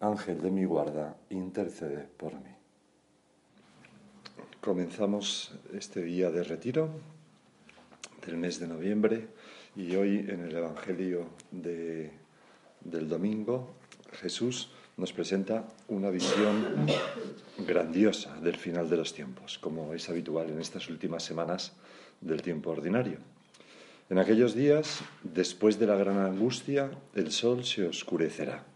Ángel de mi guarda, intercede por mí. Comenzamos este día de retiro del mes de noviembre y hoy en el Evangelio de, del domingo Jesús nos presenta una visión grandiosa del final de los tiempos, como es habitual en estas últimas semanas del tiempo ordinario. En aquellos días, después de la gran angustia, el sol se oscurecerá.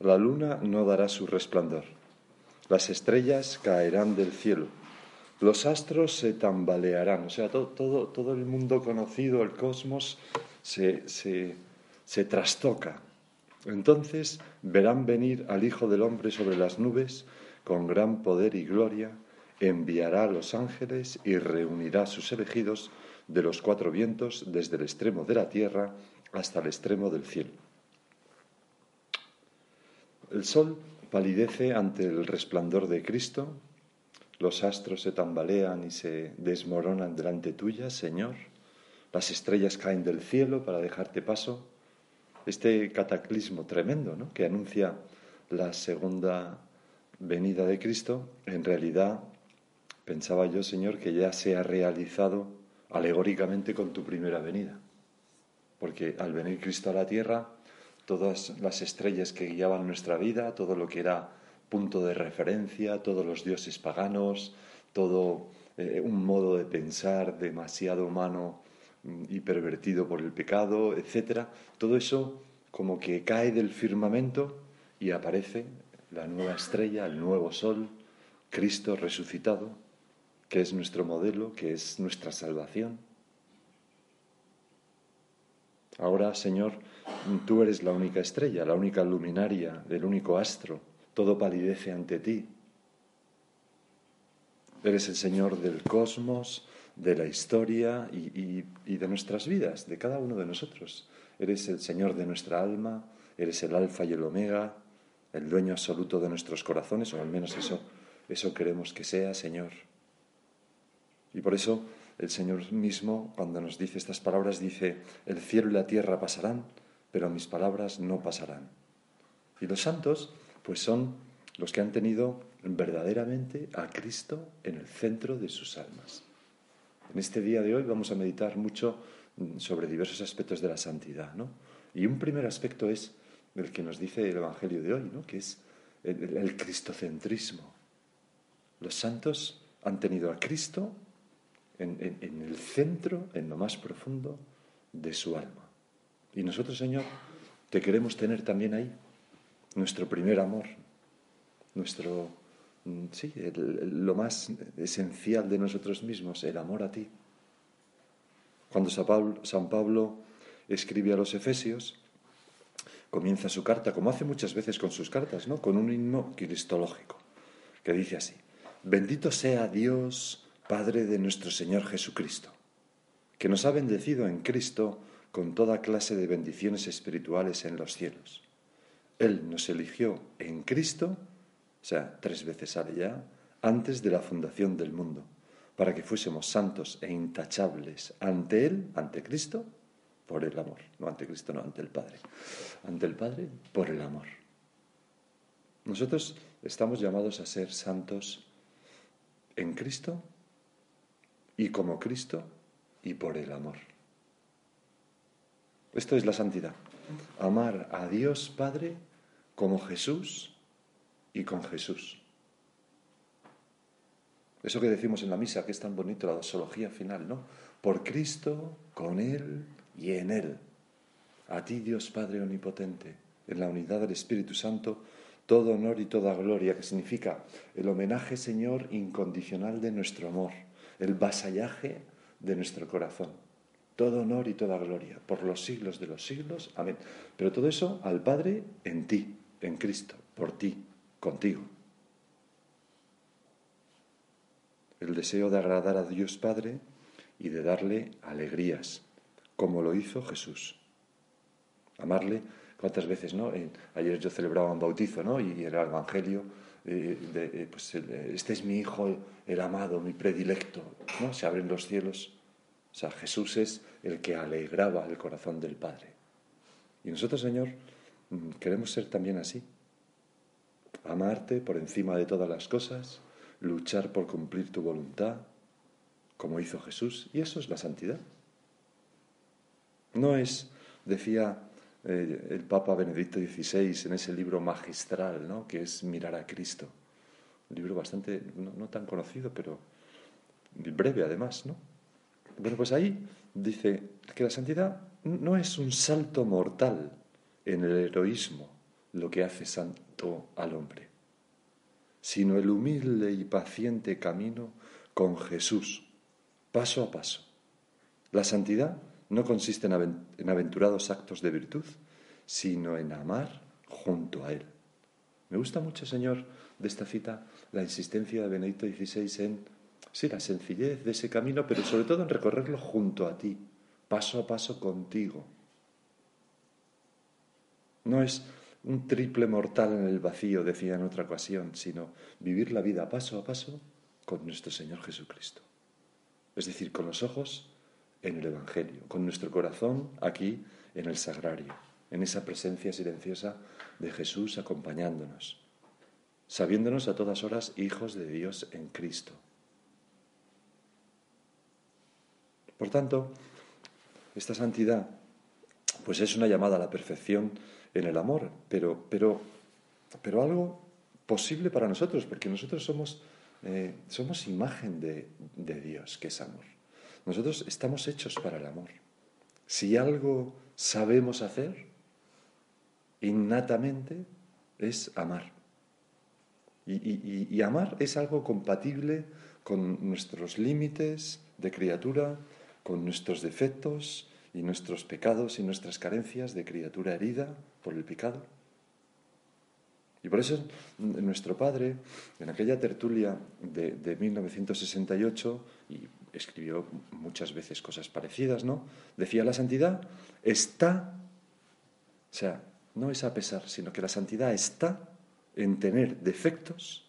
La luna no dará su resplandor. Las estrellas caerán del cielo. Los astros se tambalearán. O sea, todo, todo, todo el mundo conocido, el cosmos, se, se, se trastoca. Entonces verán venir al Hijo del Hombre sobre las nubes con gran poder y gloria, enviará a los ángeles y reunirá a sus elegidos de los cuatro vientos desde el extremo de la tierra hasta el extremo del cielo. El sol palidece ante el resplandor de Cristo, los astros se tambalean y se desmoronan delante tuya, Señor, las estrellas caen del cielo para dejarte paso, este cataclismo tremendo ¿no? que anuncia la segunda venida de Cristo, en realidad pensaba yo, Señor, que ya se ha realizado alegóricamente con tu primera venida. Porque al venir Cristo a la tierra, todas las estrellas que guiaban nuestra vida, todo lo que era punto de referencia, todos los dioses paganos, todo eh, un modo de pensar demasiado humano y pervertido por el pecado, etcétera, todo eso como que cae del firmamento y aparece la nueva estrella, el nuevo sol, Cristo resucitado, que es nuestro modelo, que es nuestra salvación. Ahora, Señor, tú eres la única estrella, la única luminaria, el único astro, todo palidece ante ti. Eres el Señor del cosmos, de la historia y, de nuestras vidas, de cada uno de nosotros. Eres el Señor de nuestra alma, eres el alfa y el omega, el dueño absoluto de nuestros corazones, o al menos eso, eso queremos que sea, Señor. Y por eso el Señor mismo, cuando nos dice estas palabras, dice, el cielo y la tierra pasarán, pero mis palabras no pasarán. Y los santos, pues son los que han tenido verdaderamente a Cristo en el centro de sus almas. En este día de hoy vamos a meditar mucho mm, sobre diversos aspectos de la santidad, ¿no? Y un primer aspecto es el que nos dice el Evangelio de hoy, ¿no? Que es el, cristocentrismo. Los santos han tenido a Cristo en, el centro, en lo más profundo de su alma. Y nosotros, Señor, te queremos tener también ahí, nuestro primer amor, nuestro Mm, sí, lo más esencial de nosotros mismos, el amor a ti. Cuando San Pablo, escribe a los Efesios, comienza su carta, como hace muchas veces con sus cartas, ¿no? con un himno cristológico, que dice así, bendito sea Dios, Padre de nuestro Señor Jesucristo, que nos ha bendecido en Cristo con toda clase de bendiciones espirituales en los cielos. Él nos eligió en Cristo o sea, tres veces sale ya, antes de la fundación del mundo, para que fuésemos santos e intachables ante Él, ante Cristo, por el amor. No ante Cristo, no, ante el Padre. Ante el Padre, por el amor. Nosotros estamos llamados a ser santos en Cristo y como Cristo y por el amor. Esto es la santidad. Amar a Dios Padre como Jesús y con Jesús. Eso que decimos en la misa, que es tan bonito, la dosología final, ¿no? Por Cristo, con Él y en Él. A ti, Dios Padre Omnipotente, en la unidad del Espíritu Santo, todo honor y toda gloria, que significa el homenaje, Señor, incondicional de nuestro amor, el vasallaje de nuestro corazón. Todo honor y toda gloria, por los siglos de los siglos. Amén. Pero todo eso al Padre en ti, en Cristo, por ti, contigo. El deseo de agradar a Dios Padre y de darle alegrías, como lo hizo Jesús. Amarle, ¿cuántas veces, no? ayer yo celebraba un bautizo, ¿no? Y el Evangelio, eh, eh, pues este es mi Hijo, el amado, mi predilecto, ¿no? Se abren los cielos. O sea, Jesús es el que alegraba el corazón del Padre. Y nosotros, Señor, mm, queremos ser también así. Amarte por encima de todas las cosas, luchar por cumplir tu voluntad, como hizo Jesús, y eso es la santidad. No es, decía eh, el Papa Benedicto XVI en ese libro magistral, ¿no? que es Mirar a Cristo. Un libro bastante, no, tan conocido, pero breve además, ¿no? Bueno, pues ahí dice que la santidad no es un salto mortal en el heroísmo lo que hace santo al hombre, sino el humilde y paciente camino con Jesús, paso a paso. La santidad no consiste en aventurados actos de virtud, sino en amar junto a Él. Me gusta mucho, Señor, de esta cita la insistencia de Benedicto XVI en, sí, la sencillez de ese camino, pero sobre todo en recorrerlo junto a ti, paso a paso contigo. No es un triple mortal en el vacío, decía en otra ocasión, sino vivir la vida paso a paso con nuestro Señor Jesucristo es decir, con los ojos en el Evangelio, con nuestro corazón aquí en el sagrario, en esa presencia silenciosa de Jesús acompañándonos, sabiéndonos a todas horas hijos de Dios en Cristo. Por tanto, esta santidad pues es una llamada a la perfección en el amor, pero, pero, pero algo posible para nosotros, porque nosotros somos eh, somos imagen de, de Dios, que es amor. Nosotros estamos hechos para el amor. Si algo sabemos hacer, innatamente, es amar. Y, amar es algo compatible con nuestros límites de criatura, con nuestros defectos y nuestros pecados y nuestras carencias de criatura herida por el pecado. Y por eso nuestro padre, en aquella tertulia de, 1968, y escribió muchas veces cosas parecidas, ¿no? Decía, la santidad está, o sea, no es a pesar, sino que la santidad está en tener defectos,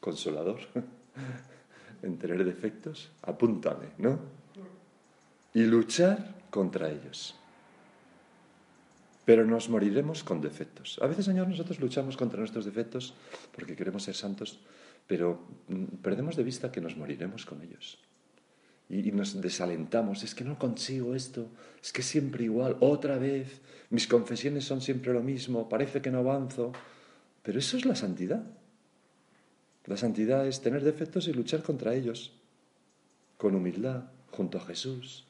consolador, en tener defectos, apúntame, ¿no? Y luchar contra ellos pero nos moriremos con defectos. A veces, Señor, nosotros luchamos contra nuestros defectos porque queremos ser santos, pero mm, perdemos de vista que nos moriremos con ellos. Y, nos desalentamos, es que no consigo esto, es que siempre igual, otra vez, mis confesiones son siempre lo mismo, parece que no avanzo, pero eso es la santidad. La santidad es tener defectos y luchar contra ellos, con humildad, junto a Jesús,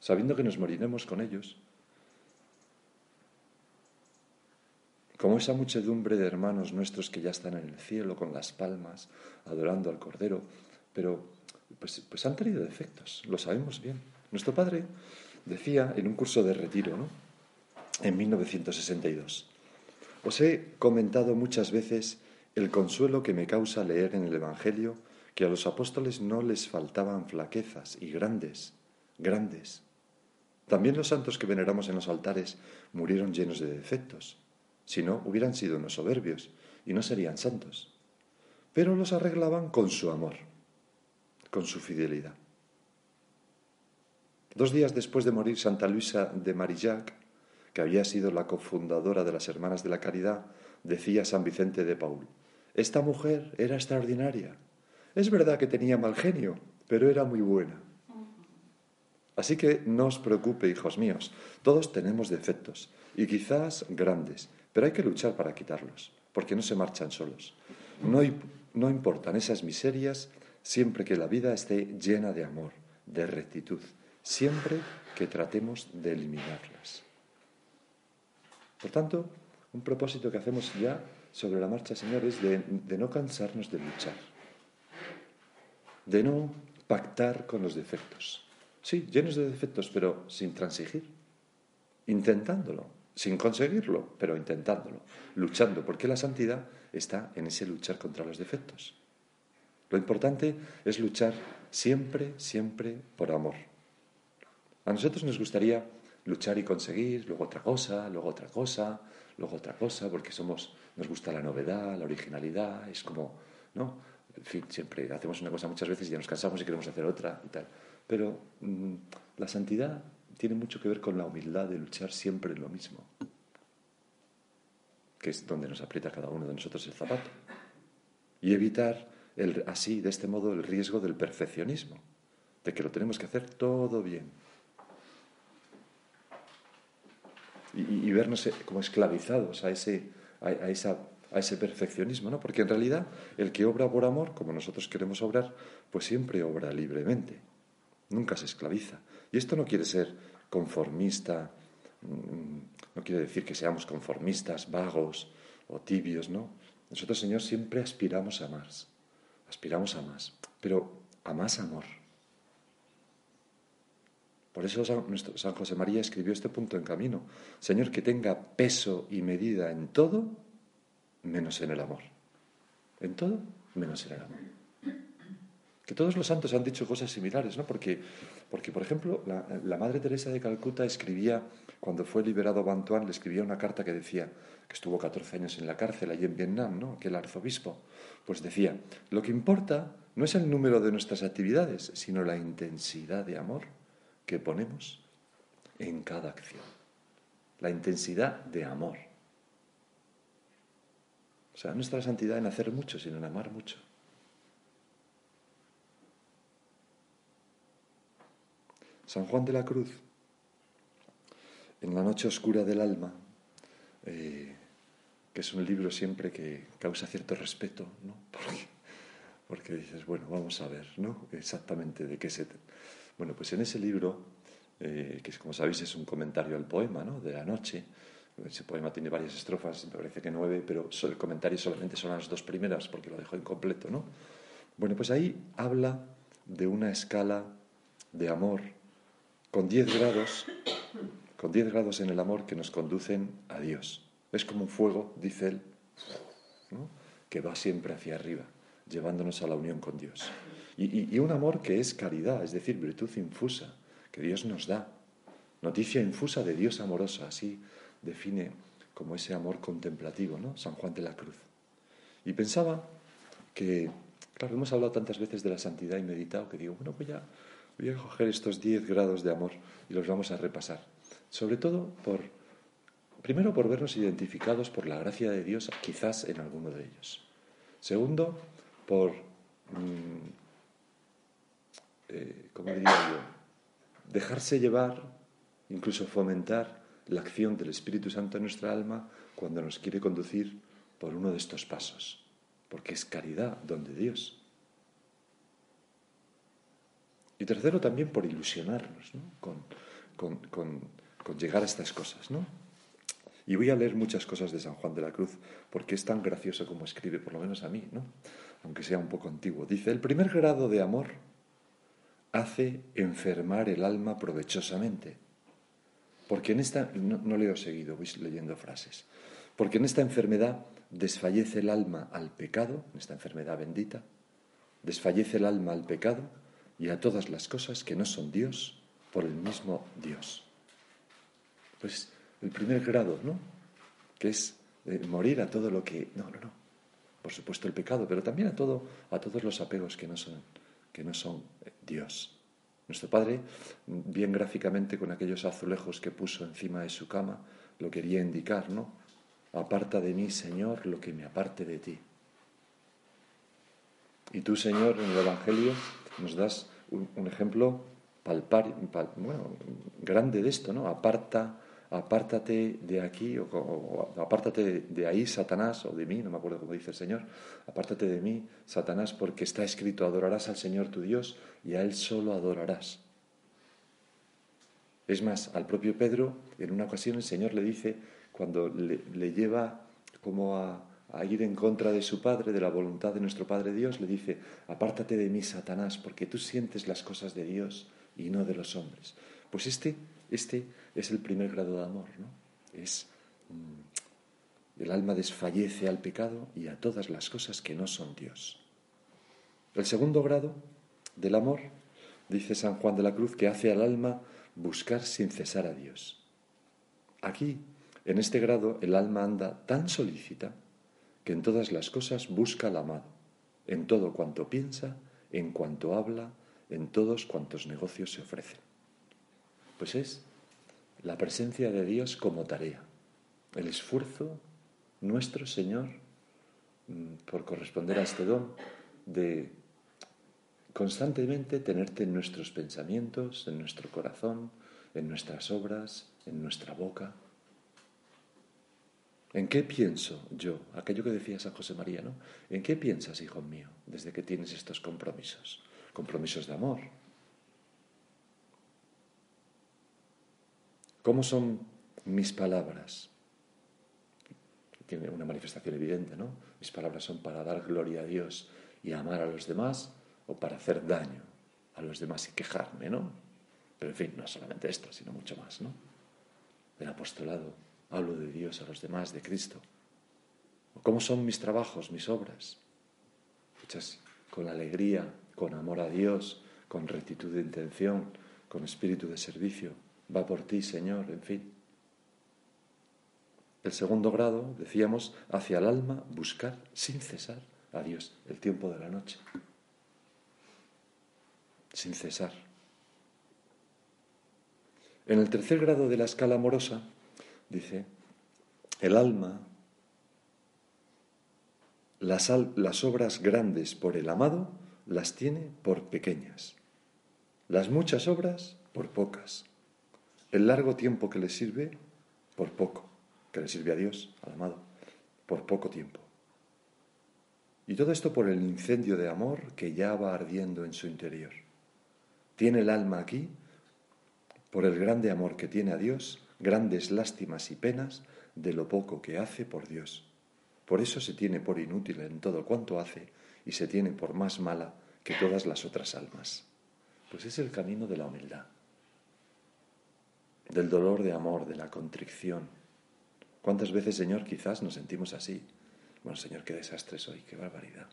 sabiendo que nos moriremos con ellos. como esa muchedumbre de hermanos nuestros que ya están en el cielo con las palmas, adorando al Cordero, pero pues, pues han tenido defectos, lo sabemos bien. Nuestro padre decía en un curso de retiro, ¿no? en 1962, os he comentado muchas veces el consuelo que me causa leer en el Evangelio que a los apóstoles no les faltaban flaquezas y grandes, grandes. También los santos que veneramos en los altares murieron llenos de defectos. Si no, hubieran sido unos soberbios y no serían santos. Pero los arreglaban con su amor, con su fidelidad. Dos días después de morir Santa Luisa de Marillac, que había sido la cofundadora de las Hermanas de la Caridad, decía San Vicente de Paul, esta mujer era extraordinaria. Es verdad que tenía mal genio, pero era muy buena. Así que no os preocupe, hijos míos, todos tenemos defectos, y quizás grandes, Pero hay que luchar para quitarlos, porque no se marchan solos. No, no importan esas miserias siempre que la vida esté llena de amor, de rectitud, siempre que tratemos de eliminarlas. Por tanto, un propósito que hacemos ya sobre la marcha, Señor, es de, no cansarnos de luchar, de no pactar con los defectos. Sí, llenos de defectos, pero sin transigir, intentándolo, sin conseguirlo, pero intentándolo, luchando, porque la santidad está en ese luchar contra los defectos. Lo importante es luchar siempre, siempre por amor. A nosotros nos gustaría luchar y conseguir, luego otra cosa, luego otra cosa, luego otra cosa, porque somos, nos gusta la novedad, la originalidad, es como, ¿no? En fin, siempre hacemos una cosa muchas veces y ya nos cansamos y queremos hacer otra y tal. Pero mm, la santidad tiene mucho que ver con la humildad de luchar siempre lo mismo, que es donde nos aprieta cada uno de nosotros el zapato. Y evitar así, de este modo, el riesgo del perfeccionismo, de que lo tenemos que hacer todo bien y, vernos eh, como esclavizados a ese, a, esa, a ese perfeccionismo, ¿no? Porque en realidad el que obra por amor, como nosotros queremos obrar, pues siempre obra libremente, nunca se esclaviza. Y esto no quiere ser conformista, mm, no quiere decir que seamos conformistas, vagos o tibios, ¿no? Nosotros, Señor, siempre aspiramos a más, aspiramos a más, pero a más amor. Por eso San, José María escribió este punto en camino. Señor, que tenga peso y medida en todo, menos en el amor. En todo, menos en el amor. Que todos los santos han dicho cosas similares, ¿no? Porque, porque por ejemplo, la, Madre Teresa de Calcuta escribía, cuando fue liberado Bantuán, le escribía una carta que decía, que estuvo 14 años en la cárcel allí en Vietnam, ¿no? Aquel arzobispo. Pues decía, lo que importa no es el número de nuestras actividades, sino la intensidad de amor que ponemos en cada acción. La intensidad de amor. O sea, nuestra santidad en hacer mucho, sino en amar mucho. San Juan de la Cruz, en la noche oscura del alma, eh, que es un libro siempre que causa cierto respeto, ¿no? Porque, dices, bueno, vamos a ver, ¿no? Exactamente de qué se, bueno, pues en ese libro, eh, que como sabéis es un comentario al poema ¿no? de la noche, ese poema tiene varias estrofas, me parece que nueve, pero el comentario solamente son las dos primeras porque lo dejo incompleto, ¿no? Bueno, pues ahí habla de una escala de amor con 10 grados, con 10 grados en el amor que nos conducen a Dios. Es como un fuego, dice él, que va siempre hacia arriba, llevándonos a la unión con Dios. Y, un amor que es caridad, es decir, virtud infusa, que Dios nos da. Noticia infusa de Dios amorosa, así define como ese amor contemplativo, ¿no? San Juan de la Cruz. Y pensaba que, claro, hemos hablado tantas veces de la santidad y meditado que digo, bueno, voy a, voy a coger estos 10 grados de amor y los vamos a repasar. Sobre todo por, primero por vernos identificados por la gracia de Dios, quizás en alguno de ellos. Segundo, por mm, eh, ¿cómo diría yo? Dejarse llevar, incluso fomentar la acción del Espíritu Santo en nuestra alma cuando nos quiere conducir por uno de estos pasos, porque es caridad, donde Dios. Y tercero, también por ilusionarnos con, con, llegar a estas cosas. ¿no? Y voy a leer muchas cosas de San Juan de la Cruz, porque es tan gracioso como escribe, por lo menos a mí, ¿no? aunque sea un poco antiguo. Dice, el primer grado de amor hace enfermar el alma provechosamente. Porque en esta, no, leo seguido, voy leyendo frases, porque en esta enfermedad desfallece el alma al pecado, en esta enfermedad bendita, desfallece el alma al pecado y a todas las cosas que no son Dios por el mismo Dios. Pues el primer grado, ¿no? Que es eh, morir a todo lo que... No, no, no. Por supuesto el pecado, pero también a, todo, a todos los apegos que no son que no son eh, Dios. Nuestro Padre, bien gráficamente con aquellos azulejos que puso encima de su cama, lo quería indicar, ¿no? Aparta de mí, Señor, lo que me aparte de ti. Y tú, Señor, en el Evangelio nos das un, ejemplo palpar, bueno, grande de esto, ¿no? Aparta apártate de aquí, o, apártate de ahí, Satanás, o de mí, no me acuerdo cómo dice el Señor, apártate de mí, Satanás, porque está escrito, adorarás al Señor tu Dios y a Él solo adorarás. Es más, al propio Pedro, en una ocasión el Señor le dice, cuando le, lleva como a, a ir en contra de su Padre, de la voluntad de nuestro Padre Dios, le dice, apártate de mí, Satanás, porque tú sientes las cosas de Dios y no de los hombres. Pues este, este es el primer grado de amor, ¿no? Es mm, el alma desfallece al pecado y a todas las cosas que no son Dios. El segundo grado del amor, dice San Juan de la Cruz, que hace al alma buscar sin cesar a Dios. Aquí, en este grado, el alma anda tan solícita que en todas las cosas busca al amado, en todo cuanto piensa, en cuanto habla, en todos cuantos negocios se ofrecen. Pues es la presencia de Dios como tarea, el esfuerzo nuestro, Señor, mm, por corresponder a este don de constantemente tenerte en nuestros pensamientos, en nuestro corazón, en nuestras obras, en nuestra boca. ¿En qué pienso yo? Aquello que decía San José María, ¿no? ¿En qué piensas, hijo mío, desde que tienes estos compromisos? Compromisos de amor. ¿Cómo son mis palabras? Tiene una manifestación evidente, ¿no? Mis palabras son para dar gloria a Dios y amar a los demás o para hacer daño a los demás y quejarme, ¿no? Pero en fin, no solamente esto, sino mucho más, ¿no? El apostolado hablo de Dios a los demás, de Cristo. ¿Cómo son mis trabajos, mis obras? Con alegría, con amor a Dios, con rectitud de intención, con espíritu de servicio. Va por ti, Señor, en fin. El segundo grado, decíamos, hacia el alma buscar sin cesar a Dios, el tiempo de la noche. Sin cesar. En el tercer grado de la escala amorosa, dice, el alma, las, obras grandes por el amado las tiene por pequeñas, las muchas obras por pocas, el largo tiempo que le sirve por poco, que le sirve a Dios, al amado, por poco tiempo. Y todo esto por el incendio de amor que ya va ardiendo en su interior. Tiene el alma aquí por el grande amor que tiene a Dios grandes lástimas y penas de lo poco que hace por Dios. Por eso se tiene por inútil en todo cuanto hace y se tiene por más mala que todas las otras almas. Pues es el camino de la humildad, del dolor de amor, de la contrición. ¿Cuántas veces, Señor, quizás nos sentimos así? Bueno, Señor, qué desastre soy, qué barbaridad,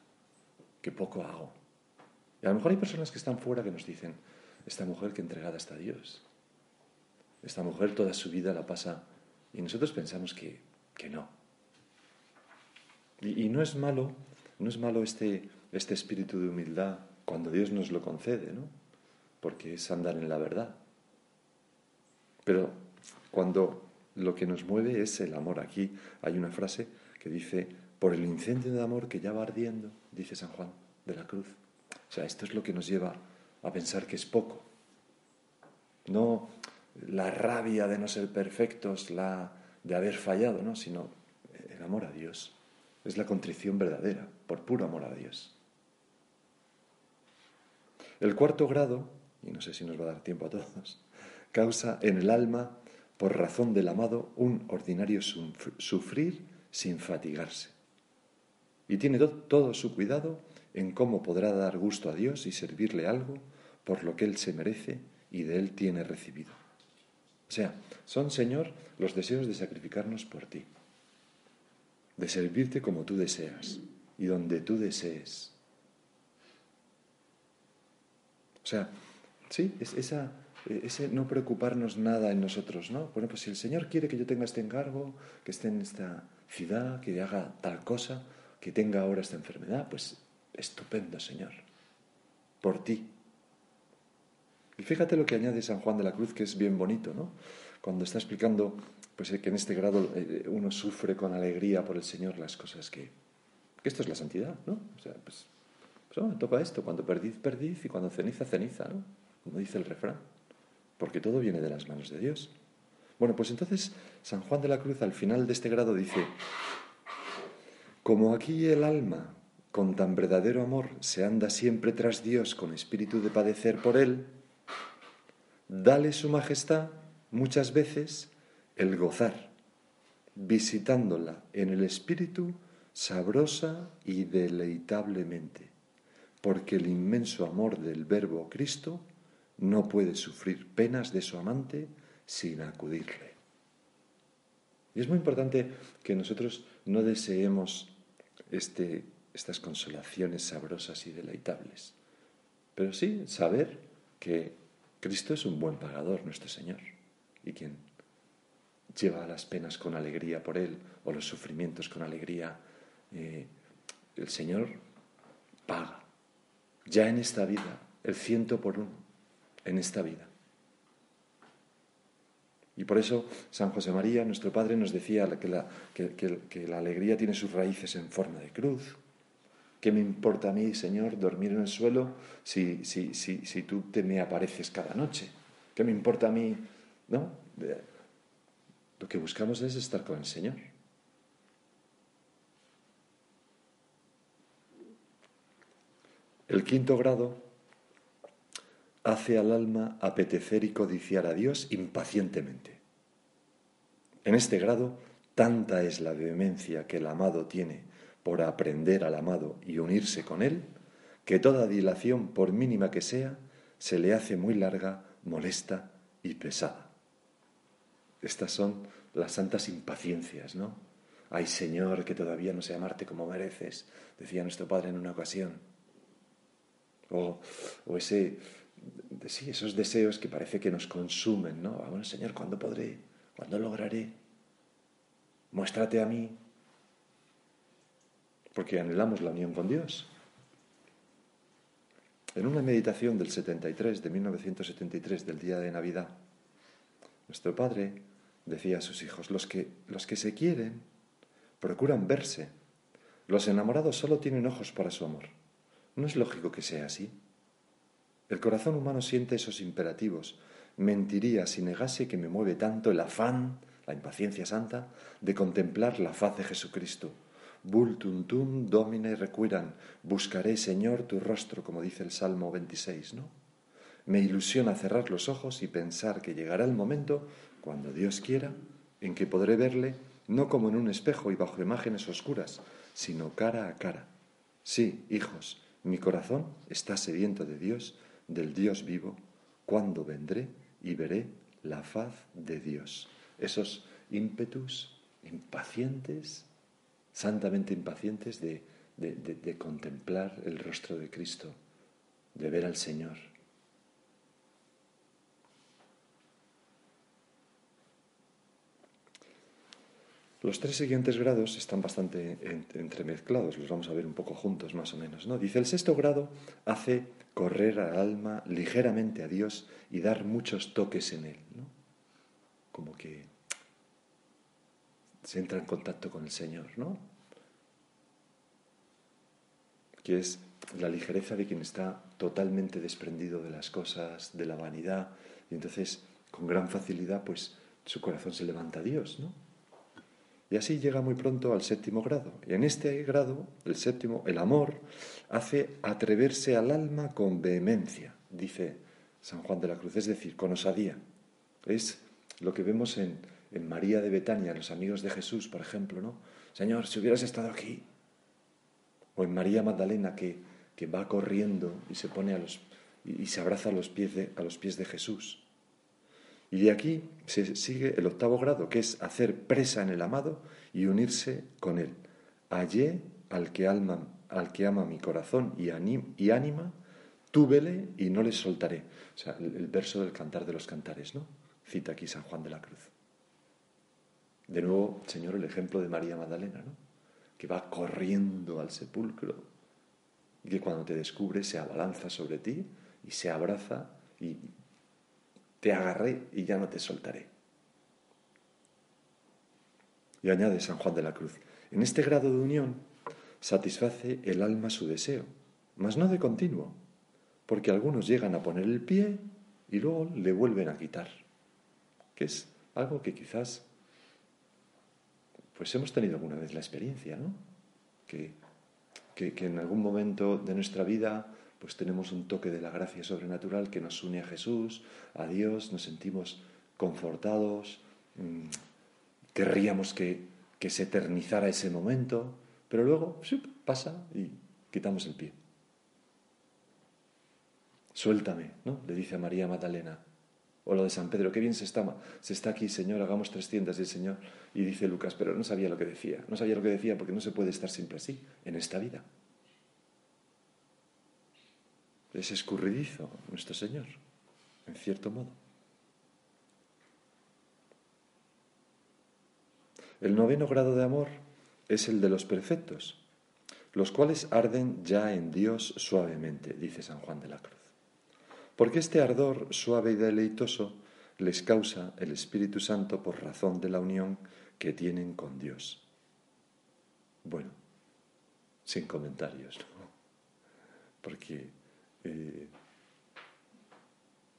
qué poco hago. Y a lo mejor hay personas que están fuera que nos dicen, esta mujer que entregada está a Dios, esta mujer toda su vida la pasa y nosotros pensamos que, no. Y, no es malo, no es malo este, este espíritu de humildad cuando Dios nos lo concede, ¿no? Porque es andar en la verdad. Pero cuando lo que nos mueve es el amor. Aquí hay una frase que dice, por el incendio de amor que ya va ardiendo, dice San Juan de la Cruz. O sea, esto es lo que nos lleva a pensar que es poco. No, la rabia de no ser perfectos, la de haber fallado, ¿no? sino el amor a Dios. Es la contrición verdadera, por puro amor a Dios. El cuarto grado, y no sé si nos va a dar tiempo a todos, causa en el alma, por razón del amado, un ordinario sufrir sin fatigarse. Y tiene todo su cuidado en cómo podrá dar gusto a Dios y servirle algo por lo que Él se merece y de Él tiene recibido. O sea, son, Señor, los deseos de sacrificarnos por ti, de servirte como tú deseas y donde tú desees. O sea, sí, es esa, ese no preocuparnos nada en nosotros, ¿no? Bueno, pues si el Señor quiere que yo tenga este encargo, que esté en esta ciudad, que haga tal cosa, que tenga ahora esta enfermedad, pues estupendo, Señor, por ti, y fíjate lo que añade San Juan de la Cruz, que es bien bonito, ¿no? Cuando está explicando pues, que en este grado eh, uno sufre con alegría por el Señor las cosas que... que esto es la santidad, ¿no? O sea, pues, pues toca esto, cuando perdiz, perdiz, y cuando ceniza, ceniza, ¿no? Como dice el refrán. Porque todo viene de las manos de Dios. Bueno, pues entonces San Juan de la Cruz al final de este grado dice, como aquí el alma con tan verdadero amor se anda siempre tras Dios con espíritu de padecer por Él, dale su majestad muchas veces el gozar, visitándola en el espíritu sabrosa y deleitablemente, porque el inmenso amor del Verbo Cristo no puede sufrir penas de su amante sin acudirle. Y es muy importante que nosotros no deseemos este, estas consolaciones sabrosas y deleitables, pero sí saber que Cristo es un buen pagador, nuestro Señor, y quien lleva las penas con alegría por Él o los sufrimientos con alegría, eh, el Señor paga ya en esta vida el ciento por uno, en esta vida. Y por eso San José María, nuestro Padre, nos decía que la, que, la alegría tiene sus raíces en forma de cruz. ¿Qué me importa a mí, Señor, dormir en el suelo si, si, si, si tú te me apareces cada noche? ¿Qué me importa a mí? ¿No? Lo que buscamos es estar con el Señor. El quinto grado hace al alma apetecer y codiciar a Dios impacientemente. En este grado, tanta es la vehemencia que el amado tiene por aprender al amado y unirse con él, que toda dilación, por mínima que sea, se le hace muy larga, molesta y pesada. Estas son las santas impaciencias, ¿no? Ay Señor, que todavía no sé amarte como mereces, decía nuestro Padre en una ocasión. O, o ese sí, esos deseos que parece que nos consumen, ¿no? Ah, bueno, Señor, ¿cuándo podré? ¿Cuándo lograré? Muéstrate a mí. Porque anhelamos la unión con Dios. En una meditación del 73, de 1973, del día de Navidad, nuestro Padre decía a sus hijos, los que, los que se quieren procuran verse. Los enamorados solo tienen ojos para su amor. ¿No es lógico que sea así? El corazón humano siente esos imperativos. Mentiría si negase que me mueve tanto el afán, la impaciencia santa, de contemplar la faz de Jesucristo. Vultuntum domine requiran, buscaré, Señor, tu rostro, como dice el Salmo 26, ¿no? Me ilusiona cerrar los ojos y pensar que llegará el momento, cuando Dios quiera, en que podré verle no como en un espejo y bajo imágenes oscuras, sino cara a cara. Sí, hijos, mi corazón está sediento de Dios del Dios vivo, cuando vendré y veré la faz de Dios. Esos ímpetus impacientes, santamente impacientes de, de contemplar el rostro de Cristo, de ver al Señor. Los tres siguientes grados están bastante entremezclados, los vamos a ver un poco juntos más o menos. ¿no? Dice, el sexto grado hace correr al alma ligeramente a Dios y dar muchos toques en Él. ¿no? Como que se entra en contacto con el Señor, ¿no? Que es la ligereza de quien está totalmente desprendido de las cosas, de la vanidad, y entonces con gran facilidad pues su corazón se levanta a Dios, ¿no? Y así llega muy pronto al séptimo grado. Y en este grado, el séptimo, el amor, hace atreverse al alma con vehemencia, dice San Juan de la Cruz, es decir, con osadía. Es lo que vemos en, María de Betania, los amigos de Jesús, por ejemplo, ¿no? Señor, si hubieras estado aquí. O en María Magdalena, que, que va corriendo y se pone a los y se abraza a los pies de, a los pies de Jesús. Y de aquí se sigue el octavo grado, que es hacer presa en el amado y unirse con él. Hallé al que, alma, al que ama mi corazón y, y ánima, túvele y no le soltaré. O sea, el, verso del cantar de los cantares, ¿no? Cita aquí San Juan de la Cruz. De nuevo, Señor, el ejemplo de María Magdalena, ¿no? Que va corriendo al sepulcro y que cuando te descubre se abalanza sobre ti y se abraza y te agarré y ya no te soltaré. Y añade San Juan de la Cruz, en este grado de unión satisface el alma su deseo, mas no de continuo, porque algunos llegan a poner el pie y luego le vuelven a quitar, que es algo que quizás pues hemos tenido alguna vez la experiencia, ¿no? Que, que, en algún momento de nuestra vida pues tenemos un toque de la gracia sobrenatural que nos une a Jesús, a Dios, nos sentimos confortados, mmm, querríamos que, que, se eternizara ese momento, pero luego pasa y quitamos el pie. Suéltame, ¿no? Le dice a María Magdalena. O lo de San Pedro, qué bien se está, se está aquí, Señor, hagamos 300 y el Señor. Y dice Lucas, pero no sabía lo que decía. No sabía lo que decía porque no se puede estar siempre así en esta vida. Es escurridizo nuestro Señor, en cierto modo. El noveno grado de amor es el de los perfectos, los cuales arden ya en Dios suavemente, dice San Juan de la Cruz. Porque este ardor suave y deleitoso les causa el Espíritu Santo por razón de la unión que tienen con Dios. Bueno, sin comentarios, ¿no? Porque eh,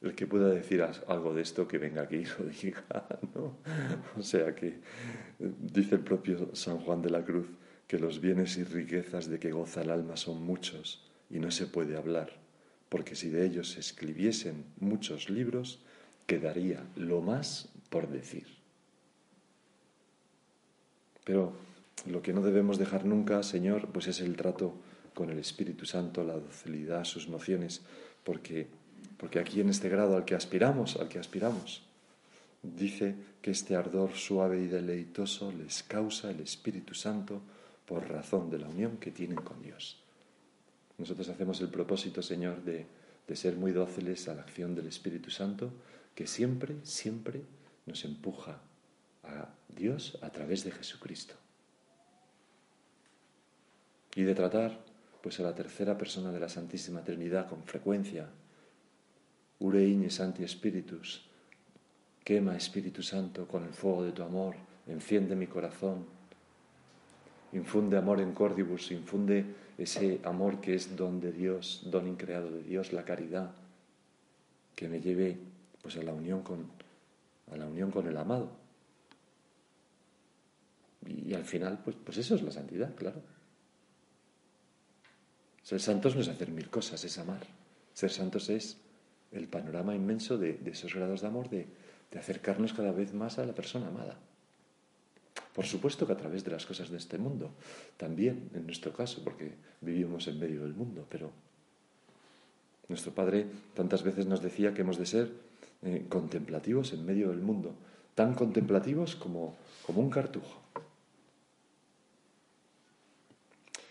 el que pueda decir algo de esto que venga aquí y lo diga, ¿no? O sea que dice el propio San Juan de la Cruz que los bienes y riquezas de que goza el alma son muchos y no se puede hablar, porque si de ellos se escribiesen muchos libros, quedaría lo más por decir. Pero lo que no debemos dejar nunca, Señor, pues es el trato con el Espíritu Santo, la docilidad, sus nociones, porque, porque aquí en este grado al que aspiramos, al que aspiramos, dice que este ardor suave y deleitoso les causa el Espíritu Santo por razón de la unión que tienen con Dios. Nosotros hacemos el propósito, Señor, de, ser muy dóciles a la acción del Espíritu Santo, que siempre, siempre nos empuja a Dios a través de Jesucristo. Y de tratar pues a la tercera persona de la Santísima Trinidad con frecuencia. Ureine Santi Spiritus, quema Espíritu Santo con el fuego de tu amor, enciende mi corazón, infunde amor en cordibus, infunde ese amor que es don de Dios, don increado de Dios, la caridad, que me lleve pues a la unión con, a la unión con el amado. Y, al final, pues, pues eso es la santidad, claro. Ser santos no es hacer mil cosas, es amar. Ser santos es el panorama inmenso de, esos grados de amor, de, de acercarnos cada vez más a la persona amada. Por supuesto que a través de las cosas de este mundo, también en nuestro caso, porque vivimos en medio del mundo, pero nuestro Padre tantas veces nos decía que hemos de ser eh, contemplativos en medio del mundo, tan contemplativos como, como un cartujo.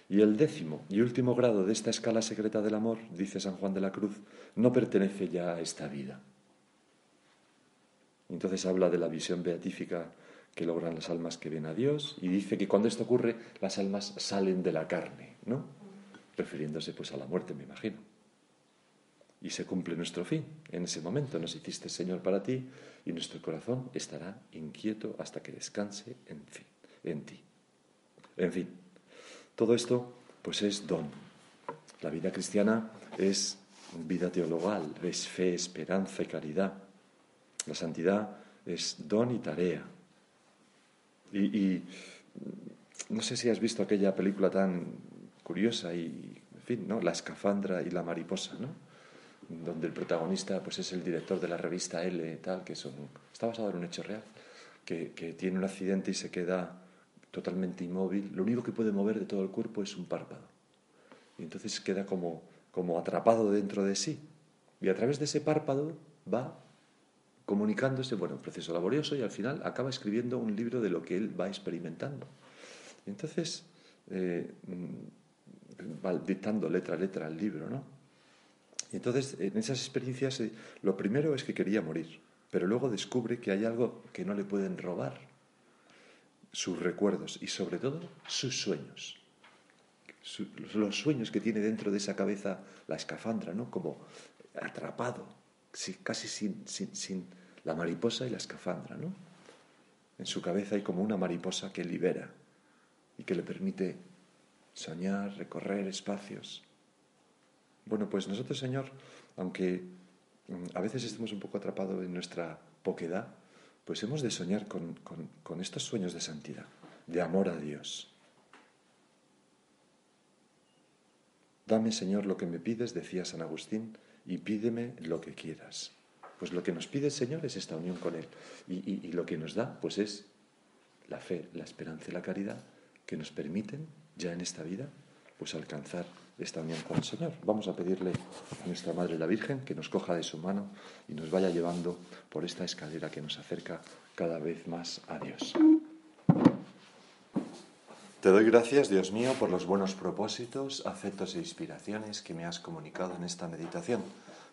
Y el décimo y último grado de esta escala secreta del amor, dice San Juan de la Cruz, no pertenece ya a esta vida. Entonces habla de la visión beatífica que logran las almas que ven a Dios y dice que cuando esto ocurre las almas salen de la carne, ¿no? Refiriéndose pues a la muerte, me imagino. Y se cumple nuestro fin. En ese momento nos hiciste Señor para ti y nuestro corazón estará inquieto hasta que descanse en, fin, en ti. En fin, todo esto, pues es don. La vida cristiana es vida teologal, es fe, esperanza y caridad. La santidad es don y tarea. Y, no sé si has visto aquella película tan curiosa y, en fin, ¿no? La escafandra y la mariposa, ¿no? Donde el protagonista, pues es el director de la revista L, tal, que son, está basado en un hecho real, que, que tiene un accidente y se queda totalmente inmóvil, lo único que puede mover de todo el cuerpo es un párpado. Y entonces queda como, como atrapado dentro de sí. Y a través de ese párpado va comunicándose, bueno, un proceso laborioso y al final acaba escribiendo un libro de lo que él va experimentando. Entonces eh, va dictando letra a letra el libro, ¿no? Entonces en esas experiencias eh, lo primero es que quería morir, pero luego descubre que hay algo que no le pueden robar sus recuerdos y sobre todo sus sueños. los sueños que tiene dentro de esa cabeza la escafandra, ¿no? Como atrapado, casi sin, sin, la mariposa y la escafandra, ¿no? En su cabeza hay como una mariposa que libera y que le permite soñar, recorrer espacios. Bueno, pues nosotros, Señor, aunque mm, a veces estemos un poco atrapados en nuestra poquedad, pues hemos de soñar con, con estos sueños de santidad, de amor a Dios. Dame, Señor, lo que me pides, decía San Agustín, y pídeme lo que quieras. Pues lo que nos pide el Señor es esta unión con Él. Y, lo que nos da, pues es la fe, la esperanza y la caridad que nos permiten ya en esta vida, pues alcanzar esta unión con el Señor. Vamos a pedirle a nuestra Madre la Virgen que nos coja de su mano y nos vaya llevando por esta escalera que nos acerca cada vez más a Dios. Te doy gracias, Dios mío, por los buenos propósitos, afectos e inspiraciones que me has comunicado en esta meditación.